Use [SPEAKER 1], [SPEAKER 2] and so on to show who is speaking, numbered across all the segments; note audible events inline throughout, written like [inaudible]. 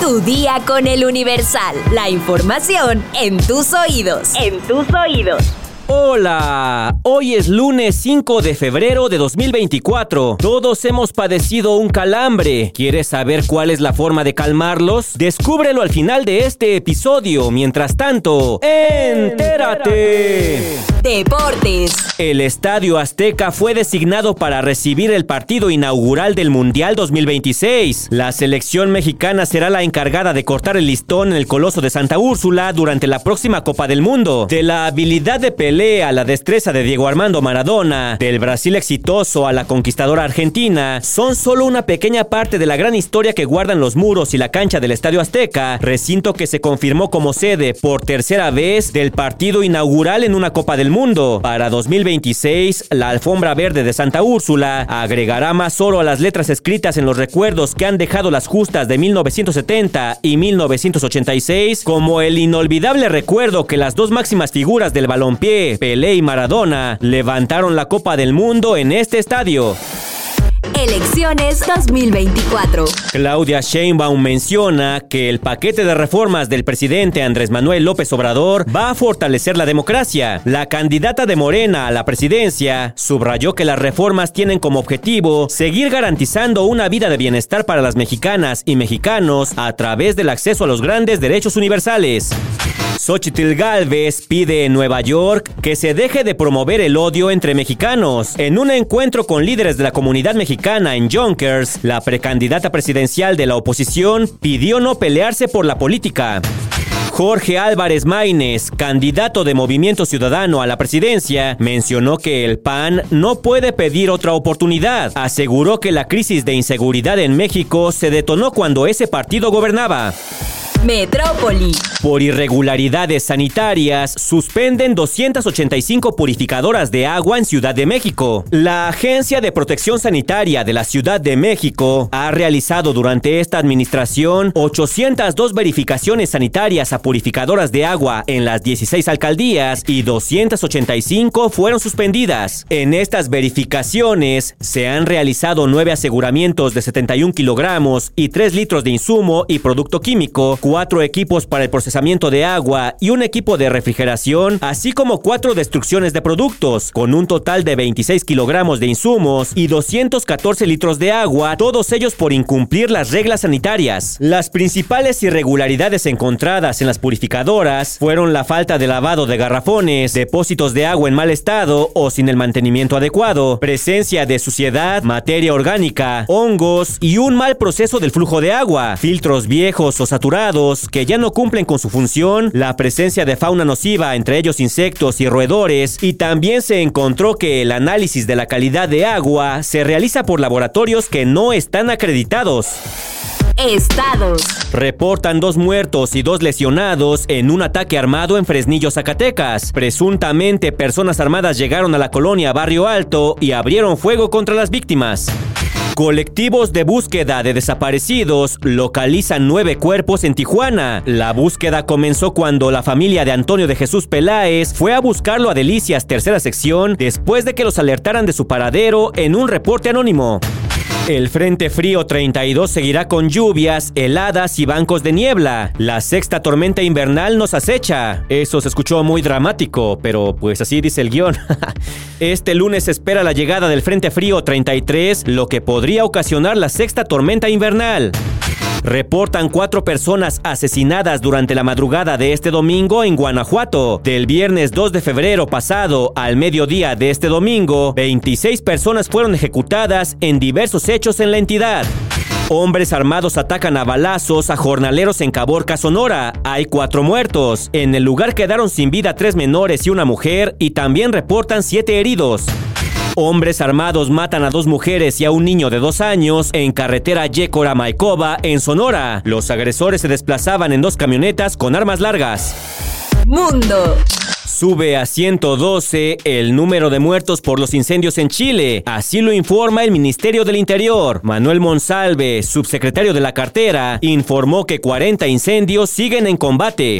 [SPEAKER 1] Tu día con el Universal. La información en tus oídos. En tus oídos.
[SPEAKER 2] Hola, hoy es lunes 5 de febrero de 2024. Todos hemos padecido un calambre. ¿Quieres saber cuál es la forma de calmarlos? Descúbrelo al final de este episodio. Mientras tanto, entérate.
[SPEAKER 1] Deportes.
[SPEAKER 2] El Estadio Azteca fue designado para recibir el partido inaugural del Mundial 2026. La selección mexicana será la encargada de cortar el listón en el Coloso de Santa Úrsula durante la próxima Copa del Mundo. De la habilidad de pelea a la destreza de Diego Armando Maradona, del Brasil exitoso a la conquistadora argentina, son solo una pequeña parte de la gran historia que guardan los muros y la cancha del Estadio Azteca, recinto que se confirmó como sede por tercera vez del partido inaugural en una Copa del Mundo. Para 2026, la alfombra verde de Santa Úrsula agregará más oro a las letras escritas en los recuerdos que han dejado las justas de 1970 y 1986 como el inolvidable recuerdo que las dos máximas figuras del balompié, Pelé y Maradona, levantaron la Copa del Mundo en este estadio.
[SPEAKER 1] Elecciones 2024.
[SPEAKER 2] Claudia Sheinbaum menciona que el paquete de reformas del presidente Andrés Manuel López Obrador va a fortalecer la democracia. La candidata de Morena a la presidencia subrayó que las reformas tienen como objetivo seguir garantizando una vida de bienestar para las mexicanas y mexicanos a través del acceso a los grandes derechos universales. Xochitl Galvez pide en Nueva York que se deje de promover el odio entre mexicanos. En un encuentro con líderes de la comunidad mexicana en Yonkers, la precandidata presidencial de la oposición pidió no pelearse por la política. Jorge Álvarez Maínez, candidato de Movimiento Ciudadano a la presidencia, mencionó que el PAN no puede pedir otra oportunidad. Aseguró que la crisis de inseguridad en México se detonó cuando ese partido gobernaba.
[SPEAKER 1] Metrópoli.
[SPEAKER 2] Por irregularidades sanitarias, suspenden 285 purificadoras de agua en Ciudad de México. La Agencia de Protección Sanitaria de la Ciudad de México ha realizado durante esta administración 802 verificaciones sanitarias a purificadoras de agua en las 16 alcaldías y 285 fueron suspendidas. En estas verificaciones se han realizado nueve aseguramientos de 71 kilogramos y 3 litros de insumo y producto químico, cuatro equipos para el procesamiento de agua y un equipo de refrigeración, así como cuatro destrucciones de productos, con un total de 26 kilogramos de insumos y 214 litros de agua, todos ellos por incumplir las reglas sanitarias. Las principales irregularidades encontradas en las purificadoras fueron la falta de lavado de garrafones, depósitos de agua en mal estado o sin el mantenimiento adecuado, presencia de suciedad, materia orgánica, hongos y un mal proceso del flujo de agua, filtros viejos o saturados, que ya no cumplen con su función, la presencia de fauna nociva, entre ellos insectos y roedores, y también se encontró que el análisis de la calidad de agua se realiza por laboratorios que no están acreditados.
[SPEAKER 1] Estados.
[SPEAKER 2] Reportan dos muertos y dos lesionados en un ataque armado en Fresnillo, Zacatecas. Presuntamente personas armadas llegaron a la colonia Barrio Alto y abrieron fuego contra las víctimas. Colectivos de búsqueda de desaparecidos localizan nueve cuerpos en Tijuana. La búsqueda comenzó cuando la familia de Antonio de Jesús Peláez fue a buscarlo a Delicias, tercera sección, después de que los alertaran de su paradero en un reporte anónimo. El Frente Frío 32 seguirá con lluvias, heladas y bancos de niebla. La sexta tormenta invernal nos acecha. Eso se escuchó muy dramático, pero pues así dice el guion. [laughs] este lunes se espera la llegada del Frente Frío 33, lo que podría ocasionar la sexta tormenta invernal. Reportan cuatro personas asesinadas durante la madrugada de este domingo en Guanajuato. Del viernes 2 de febrero pasado al mediodía de este domingo, 26 personas fueron ejecutadas en diversos hechos en la entidad. Hombres armados atacan a balazos a jornaleros en Caborca, Sonora. Hay cuatro muertos. En el lugar quedaron sin vida tres menores y una mujer y también reportan siete heridos. Hombres armados matan a dos mujeres y a un niño de dos años en carretera Yécora Maicova, en Sonora. Los agresores se desplazaban en dos camionetas con armas largas.
[SPEAKER 1] Mundo.
[SPEAKER 2] Sube a 112 el número de muertos por los incendios en Chile. Así lo informa el Ministerio del Interior. Manuel Monsalve, subsecretario de la cartera, informó que 40 incendios siguen en combate.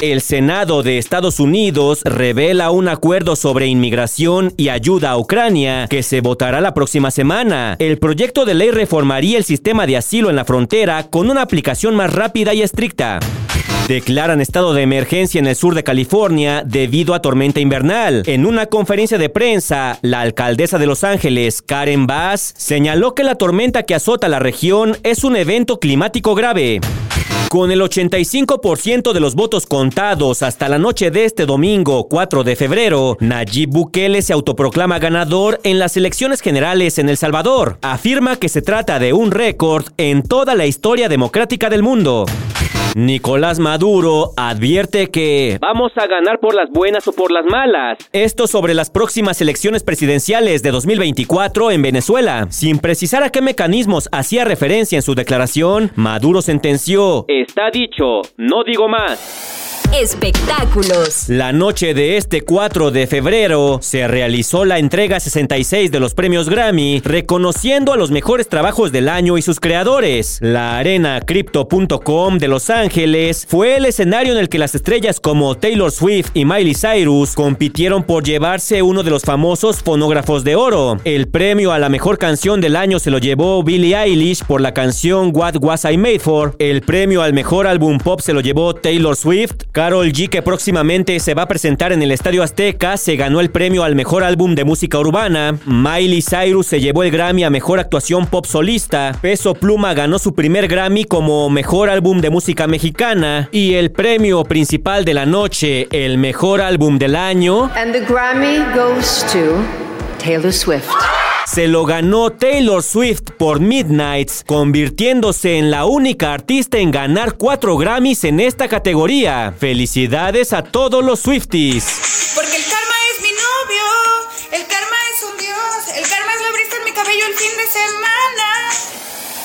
[SPEAKER 2] El Senado de Estados Unidos revela un acuerdo sobre inmigración y ayuda a Ucrania que se votará la próxima semana. El proyecto de ley reformaría el sistema de asilo en la frontera con una aplicación más rápida y estricta. Declaran estado de emergencia en el sur de California debido a tormenta invernal. En una conferencia de prensa, la alcaldesa de Los Ángeles, Karen Bass, señaló que la tormenta que azota la región es un evento climático grave. Con el 85% de los votos contados hasta la noche de este domingo 4 de febrero, Nayib Bukele se autoproclama ganador en las elecciones generales en El Salvador. Afirma que se trata de un récord en toda la historia democrática del mundo. Nicolás Maduro advierte que vamos a ganar por las buenas o por las malas. Esto sobre las próximas elecciones presidenciales de 2024 en Venezuela. Sin precisar a qué mecanismos hacía referencia en su declaración, Maduro sentenció, está dicho, no digo más.
[SPEAKER 1] Espectáculos.
[SPEAKER 2] La noche de este 4 de febrero se realizó la entrega 66 de los premios Grammy, reconociendo a los mejores trabajos del año y sus creadores. La arena Crypto.com de Los Ángeles fue el escenario en el que las estrellas como Taylor Swift y Miley Cyrus compitieron por llevarse uno de los famosos fonógrafos de oro. El premio a la mejor canción del año se lo llevó Billie Eilish por la canción What Was I Made For. El premio al mejor álbum pop se lo llevó Taylor Swift. Carol G, que próximamente se va a presentar en el Estadio Azteca, se ganó el premio al mejor álbum de música urbana. Miley Cyrus se llevó el Grammy a mejor actuación pop solista. Peso Pluma ganó su primer Grammy como mejor álbum de música mexicana. Y el premio principal de la noche, el mejor álbum del año.
[SPEAKER 3] And the Grammy goes to Taylor Swift
[SPEAKER 2] se lo ganó Taylor Swift por Midnights, convirtiéndose en la única artista en ganar cuatro Grammys en esta categoría. Felicidades a todos los Swifties.
[SPEAKER 4] Porque el karma es mi novio, el karma es un dios, el karma es la brisa en mi cabello el fin de semana.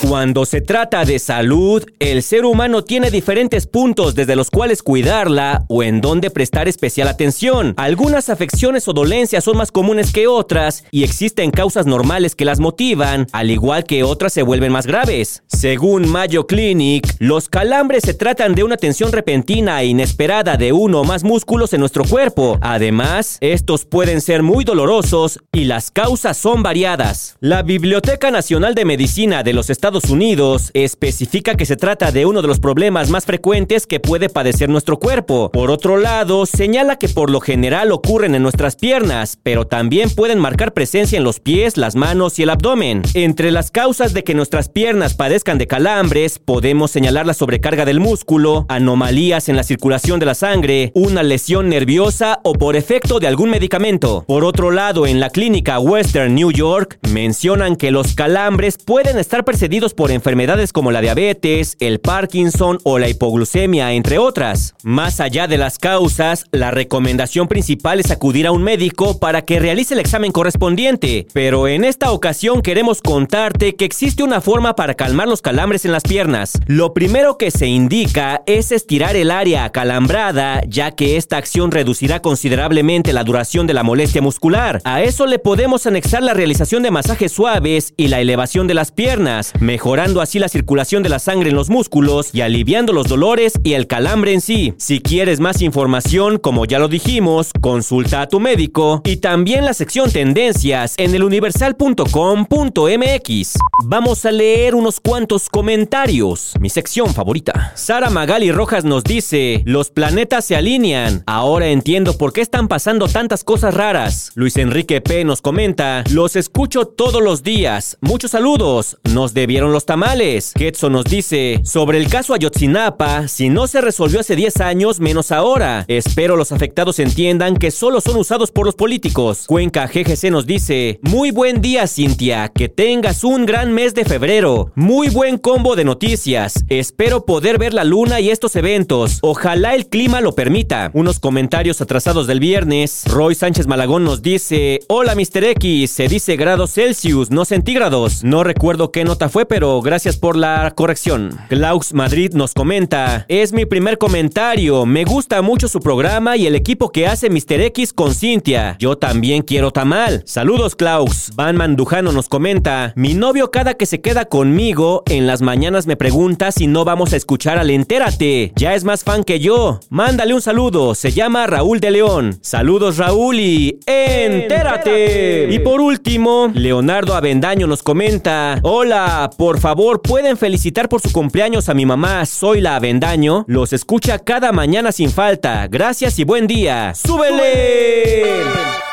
[SPEAKER 2] Cuando se trata de salud, el ser humano tiene diferentes puntos desde los cuales cuidarla o en donde prestar especial atención. Algunas afecciones o dolencias son más comunes que otras y existen causas normales que las motivan, al igual que otras se vuelven más graves. Según Mayo Clinic, los calambres se tratan de una tensión repentina e inesperada de uno o más músculos en nuestro cuerpo. Además, estos pueden ser muy dolorosos y las causas son variadas. La Biblioteca Nacional de Medicina de los Estados Unidos especifica que se trata de uno de los problemas más frecuentes que puede padecer nuestro cuerpo. Por otro lado, señala que por lo general ocurren en nuestras piernas, pero también pueden marcar presencia en los pies, las manos y el abdomen. Entre las causas de que nuestras piernas padezcan de calambres, podemos señalar la sobrecarga del músculo, anomalías en la circulación de la sangre, una lesión nerviosa o por efecto de algún medicamento. Por otro lado, en la clínica Western New York, mencionan que los calambres pueden estar precedidos por enfermedades como la diabetes, el Parkinson o la hipoglucemia, entre otras. Más allá de las causas, la recomendación principal es acudir a un médico para que realice el examen correspondiente. Pero en esta ocasión queremos contarte que existe una forma para calmar los calambres en las piernas. Lo primero que se indica es estirar el área acalambrada, ya que esta acción reducirá considerablemente la duración de la molestia muscular. A eso le podemos anexar la realización de masajes suaves y la elevación de las piernas mejorando así la circulación de la sangre en los músculos y aliviando los dolores y el calambre en sí. Si quieres más información, como ya lo dijimos, consulta a tu médico y también la sección tendencias en eluniversal.com.mx. Vamos a leer unos cuantos comentarios. Mi sección favorita. Sara Magali Rojas nos dice, los planetas se alinean. Ahora entiendo por qué están pasando tantas cosas raras. Luis Enrique P nos comenta, los escucho todos los días. Muchos saludos. Nos los tamales. Ketso nos dice, sobre el caso Ayotzinapa, si no se resolvió hace 10 años, menos ahora. Espero los afectados entiendan que solo son usados por los políticos. Cuenca GGC nos dice, muy buen día Cintia, que tengas un gran mes de febrero. Muy buen combo de noticias. Espero poder ver la luna y estos eventos. Ojalá el clima lo permita. Unos comentarios atrasados del viernes. Roy Sánchez Malagón nos dice, hola Mr. X, se dice grados Celsius, no centígrados. No recuerdo qué nota fue fue, pero gracias por la corrección. Klaus Madrid nos comenta, es mi primer comentario, me gusta mucho su programa y el equipo que hace Mr. X con Cintia. Yo también quiero tamal. Saludos Klaus. Van Mandujano nos comenta, mi novio cada que se queda conmigo en las mañanas me pregunta si no vamos a escuchar al Entérate. Ya es más fan que yo. Mándale un saludo, se llama Raúl de León. Saludos Raúl y Entérate. Y por último, Leonardo Avendaño nos comenta, hola, por favor pueden felicitar por su cumpleaños a mi mamá, soy la Avendaño. Los escucha cada mañana sin falta. Gracias y buen día. ¡Súbele!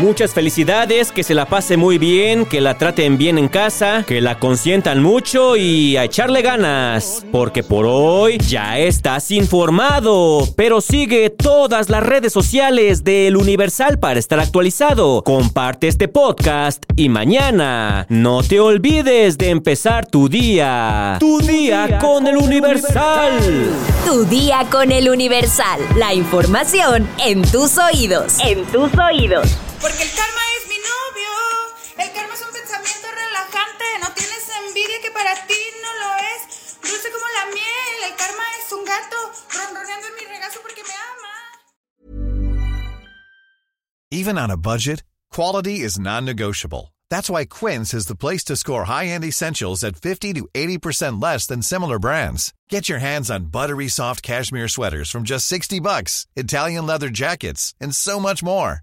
[SPEAKER 2] Muchas felicidades, que se la pase muy bien, que la traten bien en casa, que la consientan mucho y a echarle ganas, porque por hoy ya estás informado, pero sigue todas las redes sociales del Universal para estar actualizado. Comparte este podcast y mañana no te olvides de empezar tu día. Tu día con el Universal.
[SPEAKER 1] Tu día con el Universal. La información en tus oídos. En tus oídos.
[SPEAKER 4] Porque el karma es mi novio. El karma es un pensamiento relajante. No tienes envidia que para ti no lo es. Dulce como la miel. El karma es un gato ronroneando en mi regazo porque me ama.
[SPEAKER 5] Even on a budget, quality is non-negotiable. That's why Quince is the place to score high-end essentials at 50 to 80% less than similar brands. Get your hands on buttery soft cashmere sweaters from just 60 bucks, Italian leather jackets, and so much more.